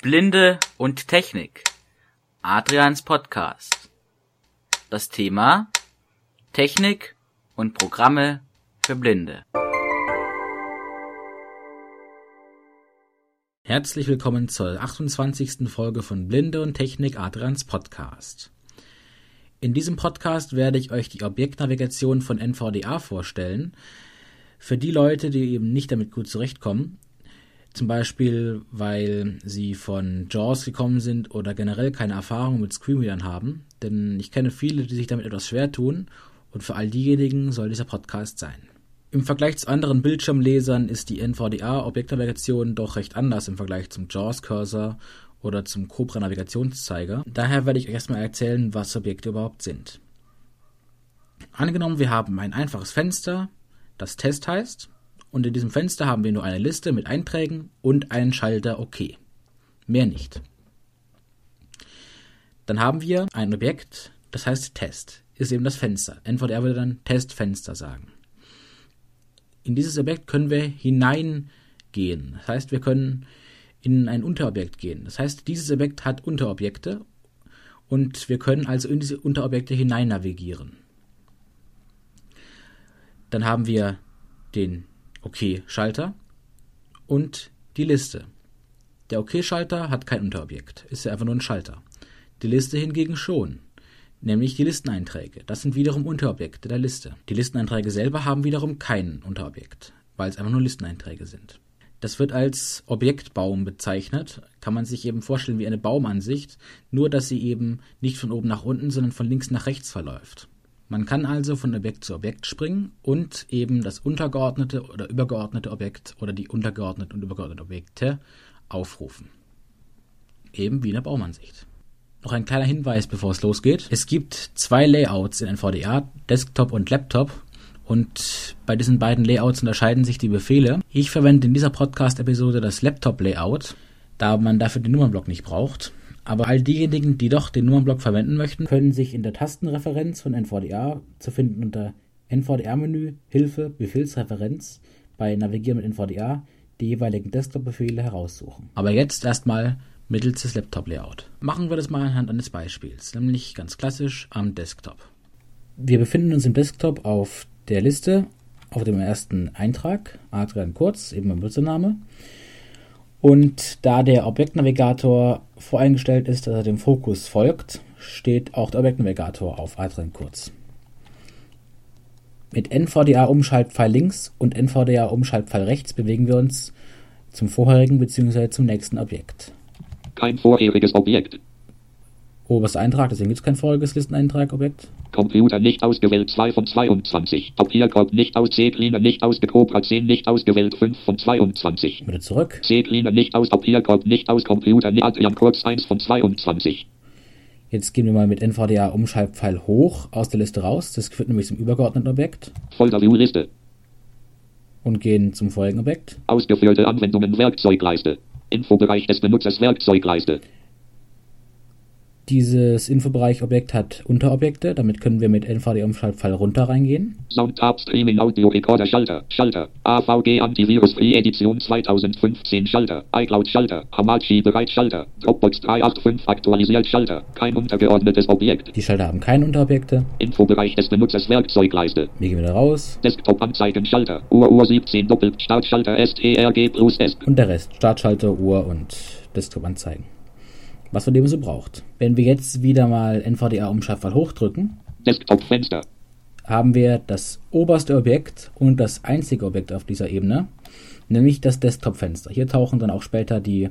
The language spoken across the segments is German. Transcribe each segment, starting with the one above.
Blinde und Technik. Adrians Podcast. Das Thema Technik und Programme für Blinde. Herzlich willkommen zur 28. Folge von Blinde und Technik Adrians Podcast. In diesem Podcast werde ich euch die Objektnavigation von NVDA vorstellen. Für die Leute, die eben nicht damit gut zurechtkommen, zum Beispiel, weil sie von JAWS gekommen sind oder generell keine Erfahrung mit Screenreadern haben. Denn ich kenne viele, die sich damit etwas schwer tun. Und für all diejenigen soll dieser Podcast sein. Im Vergleich zu anderen Bildschirmlesern ist die NVDA-Objektnavigation doch recht anders im Vergleich zum JAWS-Cursor oder zum Cobra-Navigationszeiger. Daher werde ich euch erstmal erzählen, was Objekte überhaupt sind. Angenommen, wir haben ein einfaches Fenster, das Test heißt, und in diesem Fenster haben wir nur eine Liste mit Einträgen und einen Schalter OK. Mehr nicht. Dann haben wir ein Objekt, das heißt Test, ist eben das Fenster. NVDR würde dann Testfenster sagen. In dieses Objekt können wir hineingehen. Das heißt, wir können in ein Unterobjekt gehen. Das heißt, dieses Objekt hat Unterobjekte und wir können also in diese Unterobjekte hinein navigieren. Dann haben wir den OK-Schalter und die Liste. Der OK-Schalter hat kein Unterobjekt, ist ja einfach nur ein Schalter. Die Liste hingegen schon, nämlich die Listeneinträge. Das sind wiederum Unterobjekte der Liste. Die Listeneinträge selber haben wiederum kein Unterobjekt, weil es einfach nur Listeneinträge sind. Das wird als Objektbaum bezeichnet, kann man sich eben vorstellen wie eine Baumansicht, nur dass sie eben nicht von oben nach unten, sondern von links nach rechts verläuft. Man kann also von Objekt zu Objekt springen und eben das untergeordnete oder übergeordnete Objekt oder die untergeordneten und übergeordneten Objekte aufrufen. Eben wie in der Baumansicht. Noch ein kleiner Hinweis, bevor es losgeht. Es gibt zwei Layouts in NVDA, Desktop und Laptop. Und bei diesen beiden Layouts unterscheiden sich die Befehle. Ich verwende in dieser Podcast-Episode das Laptop-Layout, da man dafür den Nummernblock nicht braucht. Aber all diejenigen, die doch den Nummernblock verwenden möchten, können sich in der Tastenreferenz von NVDA zu finden unter NVDA-Menü, Hilfe, Befehlsreferenz bei Navigieren mit NVDA die jeweiligen Desktop-Befehle heraussuchen. Aber jetzt erstmal mittels des Laptop-Layout. Machen wir das mal anhand eines Beispiels, nämlich ganz klassisch am Desktop. Wir befinden uns im Desktop auf der Liste auf dem ersten Eintrag, Adrian Kurz, eben mein Benutzername. Und da der Objektnavigator voreingestellt ist, dass er dem Fokus folgt, steht auch der Objektnavigator auf Adrian Kurz. Mit NVDA-Umschaltpfeil links und NVDA-Umschaltpfeil rechts bewegen wir uns zum vorherigen bzw. zum nächsten Objekt. Kein vorheriges Objekt. Oberster Eintrag, deswegen gibt es kein voriges Listeneintrag-Objekt. Computer nicht ausgewählt 2 von 22. Papierkorb nicht aus. C-Cleaner nicht aus. Cobra 10 nicht ausgewählt 5 von 22. Wieder zurück. C-Cleaner nicht aus. Papierkorb nicht aus. Computer nicht. Adrian Kurz 1 von 22. Jetzt gehen wir mal mit NVDA Umschaltpfeil hoch aus der Liste raus. Das führt nämlich zum übergeordneten Objekt. Folder View Liste. Und gehen zum vorigen Objekt. Ausgeführte Anwendungen Werkzeugleiste. Infobereich des Benutzers Werkzeugleiste. Dieses Infobereich-Objekt hat Unterobjekte, damit können wir mit NVD-Umschaltpfeil runter reingehen. Soundtab Streaming Audio Recorder Schalter, Schalter, AVG Antivirus Free Edition 2015 Schalter, iCloud Schalter, Hamachi bereit Schalter, Dropbox 385 aktualisiert Schalter, kein untergeordnetes Objekt. Die Schalter haben keine Unterobjekte. Infobereich des Benutzers Werkzeugleiste. Wir gehen wieder raus. Desktop Anzeigen Schalter, Uhr Uhr 17 doppelt, Startschalter STRG plus S. Und der Rest, Startschalter, Uhr und Desktop Anzeigen was man eben so braucht. Wenn wir jetzt wieder mal NVDA-Umschaltpfeil hochdrücken, Desktop-Fenster, haben wir das oberste Objekt und das einzige Objekt auf dieser Ebene, nämlich das Desktop-Fenster. Hier tauchen dann auch später die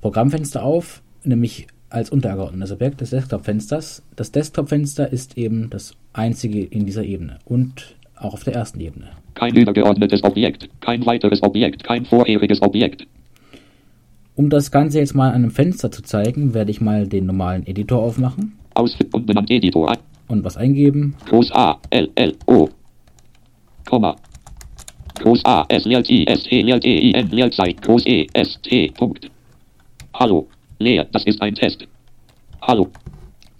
Programmfenster auf, nämlich als untergeordnetes Objekt des Desktop-Fensters. Das Desktop-Fenster ist eben das einzige in dieser Ebene und auch auf der ersten Ebene. Kein übergeordnetes Objekt, kein weiteres Objekt, kein vorheriges Objekt. Um das Ganze jetzt mal an einem Fenster zu zeigen, werde ich mal den normalen Editor aufmachen. Ausführen und benannt Editor. Und was eingeben. Groß A, L, L, O. Komma. Groß A, S, L, T, S, T, L, T, I, N, Leerzeit, Groß E, S, T, Punkt. Hallo. Leer, das ist ein Test. Hallo.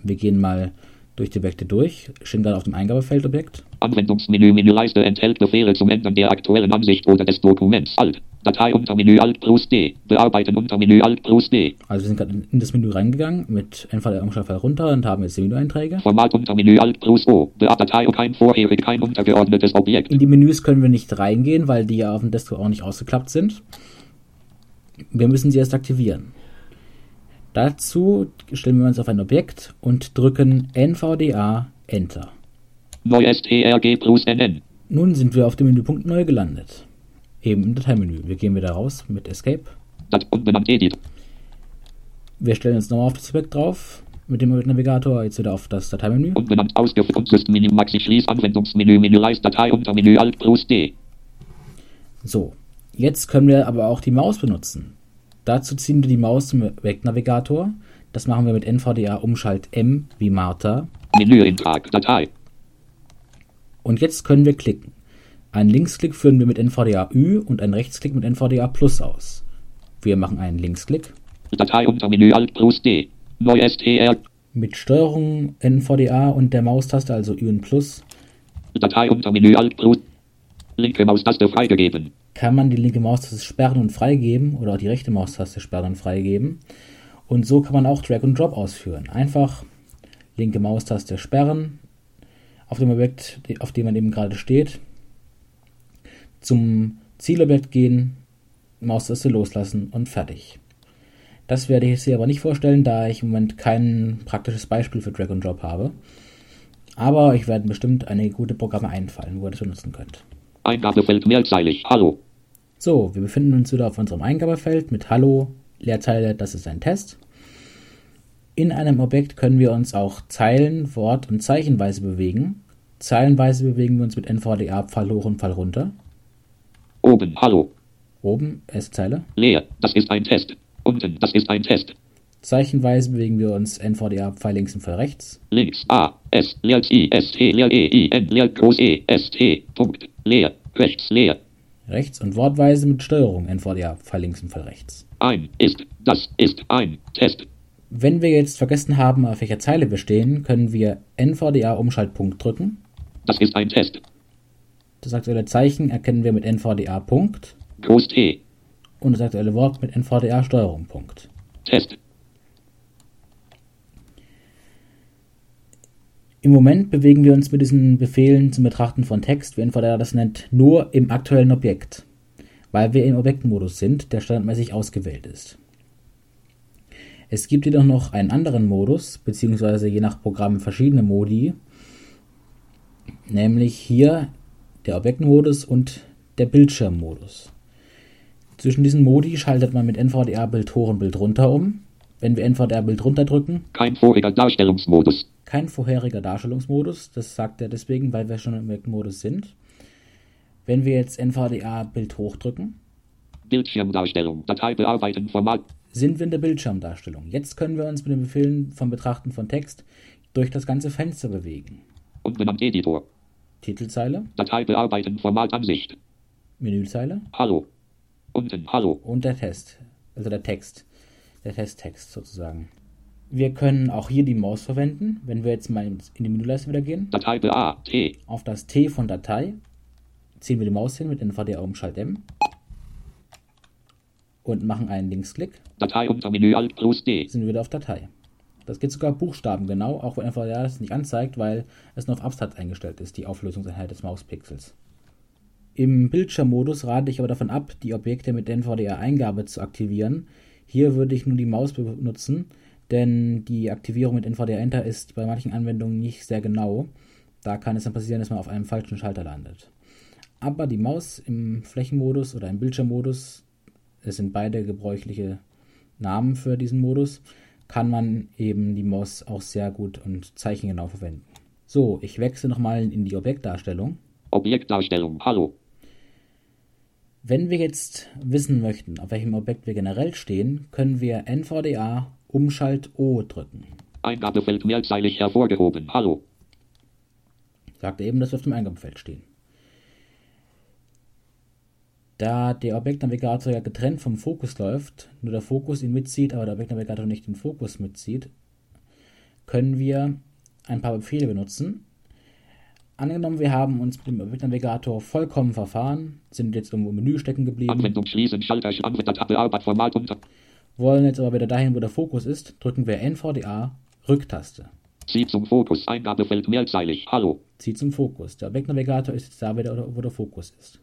Wir gehen mal durch die Objekte durch, stehen dann auf dem Eingabefeldobjekt. Anwendungsmenü Menüleiste enthält Befehle zum Ändern der aktuellen Ansicht oder des Dokuments. Alt. Datei unter Menü Alt plus D. Bearbeiten unter Menü Alt plus D. Also wir sind gerade in das Menü reingegangen mit NVDA Umschaltfall runter und haben jetzt die Menüeinträge. Format unter Menü Alt plus O. Datei und kein vorherig, kein untergeordnetes Objekt. In die Menüs können wir nicht reingehen, weil die ja auf dem Desktop auch nicht ausgeklappt sind. Wir müssen sie erst aktivieren. Dazu stellen wir uns auf ein Objekt und drücken NVDA Enter. Neu STRG plus NN. Nun sind wir auf dem Menüpunkt Neu gelandet. Eben im Dateimenü. Wir gehen wieder raus mit Escape. Dat unbenannt Edit. Wir stellen uns nochmal auf das Objekt drauf mit dem Navigator. Jetzt wieder auf das Dateimenü. Unbenannt ausgeführt und System Maxi Schließ Anwendungsmenü Menüleiste Datei unter Menü Alt plus D. So, jetzt können wir aber auch die Maus benutzen. Dazu ziehen wir die Maus zum Objektnavigator. Das machen wir mit NVDA Umschalt M wie Martha. Menüeintrag Datei. Und jetzt können wir klicken. Einen Linksklick führen wir mit NVDA Ü und einen Rechtsklick mit NVDA Plus aus. Wir machen einen Linksklick. Datei unter Menü Alt plus D. Neu STR. Mit Steuerung NVDA und der Maustaste, also Ü und Plus, Datei unter Menü Alt plus. Linke Maustaste freigegeben. Kann man die linke Maustaste sperren und freigeben oder auch die rechte Maustaste sperren und freigeben. Und so kann man auch Drag und Drop ausführen. Einfach linke Maustaste sperren auf dem Objekt, auf dem man eben gerade steht, zum Zielobjekt gehen, Maustaste loslassen und fertig. Das werde ich jetzt hier aber nicht vorstellen, da ich im Moment kein praktisches Beispiel für Drag and Drop habe. Aber ich werde bestimmt einige gute Programme einfallen, wo ihr das benutzen könnt. Eingabefeld mehrzeilig. Hallo. So, wir befinden uns wieder auf unserem Eingabefeld mit Hallo, Leerzeile, das ist ein Test. In einem Objekt können wir uns auch Zeilen, Wort und Zeichenweise bewegen. Zeilenweise bewegen wir uns mit NVDA Pfeil hoch und Pfeil runter. Oben. Hallo. Oben, erste Zeile. Leer. Das ist ein Test. Unten. Das ist ein Test. Zeichenweise bewegen wir uns NVDA Pfeil links und Pfeil rechts. Links. A. S. Leer I. S. T. Leer E. I. N. Leer Groß E. S. T. Punkt. Leer. Rechts. Leer. Rechts und Wortweise mit Steuerung NVDA Pfeil links und Pfeil rechts. Ein. Ist. Das ist ein Test. Wenn wir jetzt vergessen haben, auf welcher Zeile wir stehen, können wir NVDA Umschaltpunkt drücken. Das ist ein Test. Das aktuelle Zeichen erkennen wir mit NVDA Punkt Groß T. und das aktuelle Wort mit NVDA Steuerung Punkt. Test. Im Moment bewegen wir uns mit diesen Befehlen zum Betrachten von Text, wie NVDA das nennt, nur im aktuellen Objekt, weil wir im Objektmodus sind, der standardmäßig ausgewählt ist. Es gibt jedoch noch einen anderen Modus, beziehungsweise je nach Programm verschiedene Modi, nämlich hier der Objektmodus und der Bildschirmmodus. Zwischen diesen Modi schaltet man mit NVDA Bild hoch und Bild runter um. Wenn wir NVDA Bild runter drücken, Kein voriger Darstellungsmodus. kein vorheriger Darstellungsmodus, das sagt er deswegen, weil wir schon im Objektmodus sind. Wenn wir jetzt NVDA Bild hochdrücken, Bildschirmdarstellung. Datei bearbeiten. Format. sind wir in der Bildschirmdarstellung. Jetzt können wir uns mit den Befehlen vom Betrachten von Text durch das ganze Fenster bewegen. Unbenannt Editor. Titelzeile, Datei bearbeiten. Format Ansicht. Menüzeile Hallo. Unten. Hallo. und der Test, also der Text, der Testtext sozusagen. Wir können auch hier die Maus verwenden, wenn wir jetzt mal in die Menüleiste wieder gehen. Datei BA. T. Auf das T von Datei ziehen wir die Maus hin mit NVDA Umschalt M und machen einen Linksklick, Datei unter Menü Alt plus D. sind wir wieder auf Datei. Das geht sogar Buchstaben genau, auch wenn NVDA das nicht anzeigt, weil es nur auf Abstrakt eingestellt ist, die Auflösungseinheit des Mauspixels. Im Bildschirmmodus rate ich aber davon ab, die Objekte mit NVDA-Eingabe zu aktivieren. Hier würde ich nur die Maus benutzen, denn die Aktivierung mit NVDA Enter ist bei manchen Anwendungen nicht sehr genau. Da kann es dann passieren, dass man auf einem falschen Schalter landet. Aber die Maus im Flächenmodus oder im Bildschirmmodus, es sind beide gebräuchliche Namen für diesen Modus, kann man eben die Maus auch sehr gut und zeichengenau verwenden. So, ich wechsle nochmal in die Objektdarstellung. Objektdarstellung. Hallo. Wenn wir jetzt wissen möchten, auf welchem Objekt wir generell stehen, können wir NVDA Umschalt O drücken. Eingabefeld mehrzeilig hervorgehoben. Hallo. Sagt er eben, dass wir auf dem Eingabefeld stehen. Da der Objektnavigator ja getrennt vom Fokus läuft, nur der Fokus ihn mitzieht, aber der Objektnavigator nicht den Fokus mitzieht, können wir ein paar Befehle benutzen. Angenommen, wir haben uns mit dem Navigator vollkommen verfahren, sind jetzt irgendwo im Menü stecken geblieben, Anwendung schließen, Schalter, Anwender, Bearbeit, Format unter. wollen jetzt aber wieder dahin, wo der Fokus ist, drücken wir NVDA Rücktaste. Sie zum Fokus, Eingabefeld mehrzeilig. Hallo. Zieht zum Fokus. Der Objektnavigator ist jetzt da wieder, wo der Fokus ist.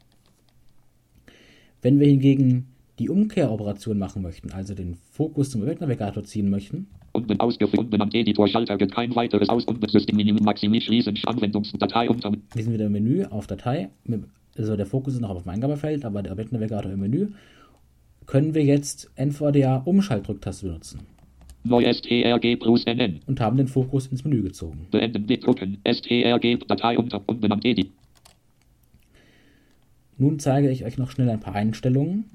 Wenn wir hingegen die Umkehroperation machen möchten, also den Fokus zum Objektnavigator ziehen möchten, Unten ausgeführt, unten am Editor, Schalter, geht kein weiteres aus, unten System, Minimum, Maximi, schließen, Anwendungsdatei unter. wir sind wieder im Menü auf Datei, mit- also der Fokus ist noch auf dem Eingabefeld, aber der Objektnavigator im Menü, können wir jetzt NVDA Umschaltrücktaste benutzen Neu STRG plus NN. und haben den Fokus ins Menü gezogen. Beenden, drucken, STRG, Datei unter, unten am Edit. Nun zeige ich euch noch schnell ein paar Einstellungen.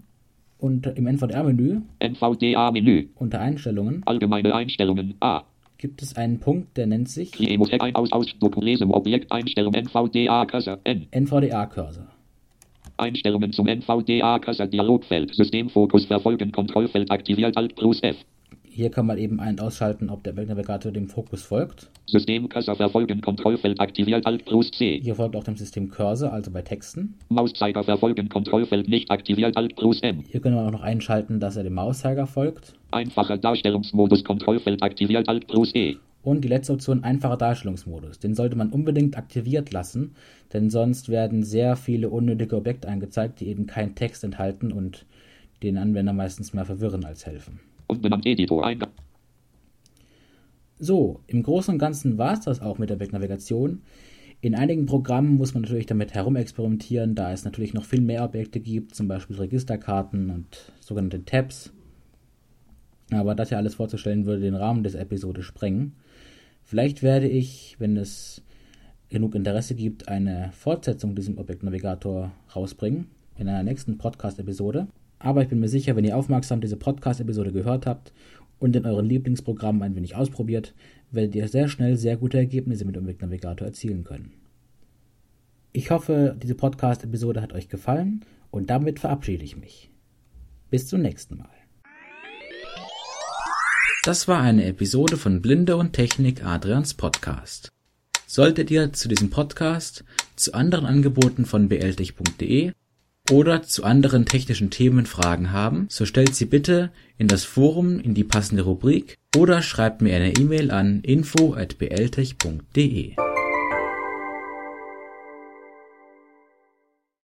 Und im NVDA-Menü NVDA-Menü. unter Einstellungen Allgemeine Einstellungen. A. gibt es einen Punkt, der nennt sich ein aus aus Lesen Objekt Einstellung NVDA Cursor N. NVDA-Cursor. Einstellungen zum NVDA Cursor Dialogfeld Systemfokus verfolgen Kontrollfeld aktiviert Alt plus F. Hier kann man eben ein- und ausschalten, ob der Navigator dem Fokus folgt. System Cursor verfolgen Kontrollfeld aktiviert Alt plus C. Hier folgt auch dem System Cursor, also bei Texten. Mauszeiger verfolgen Kontrollfeld nicht aktiviert Alt plus M. Hier können wir auch noch einschalten, dass er dem Mauszeiger folgt. Einfacher Darstellungsmodus Kontrollfeld aktiviert Alt plus E. Und die letzte Option, einfacher Darstellungsmodus. Den sollte man unbedingt aktiviert lassen, denn sonst werden sehr viele unnötige Objekte angezeigt, die eben keinen Text enthalten und den Anwender meistens mehr verwirren als helfen. So, im Großen und Ganzen war es das auch mit der Wegnavigation. In einigen Programmen muss man natürlich damit herumexperimentieren, da es natürlich noch viel mehr Objekte gibt, zum Beispiel Registerkarten und sogenannte Tabs. Aber das hier alles vorzustellen, würde den Rahmen dieser Episode sprengen. Vielleicht werde ich, wenn es genug Interesse gibt, eine Fortsetzung diesem Objektnavigator rausbringen in einer nächsten Podcast-Episode. Aber ich bin mir sicher, wenn ihr aufmerksam diese Podcast-Episode gehört habt und in euren Lieblingsprogrammen ein wenig ausprobiert, werdet ihr sehr schnell sehr gute Ergebnisse mit dem Objektnavigator erzielen können. Ich hoffe, diese Podcast-Episode hat euch gefallen und damit verabschiede ich mich. Bis zum nächsten Mal. Das war eine Episode von Blinde und Technik Adrians Podcast. Solltet ihr zu diesem Podcast, zu anderen Angeboten von bltech.de oder zu anderen technischen Themen Fragen haben, so stellt sie bitte in das Forum in die passende Rubrik oder schreibt mir eine E-Mail an info@bltech.de.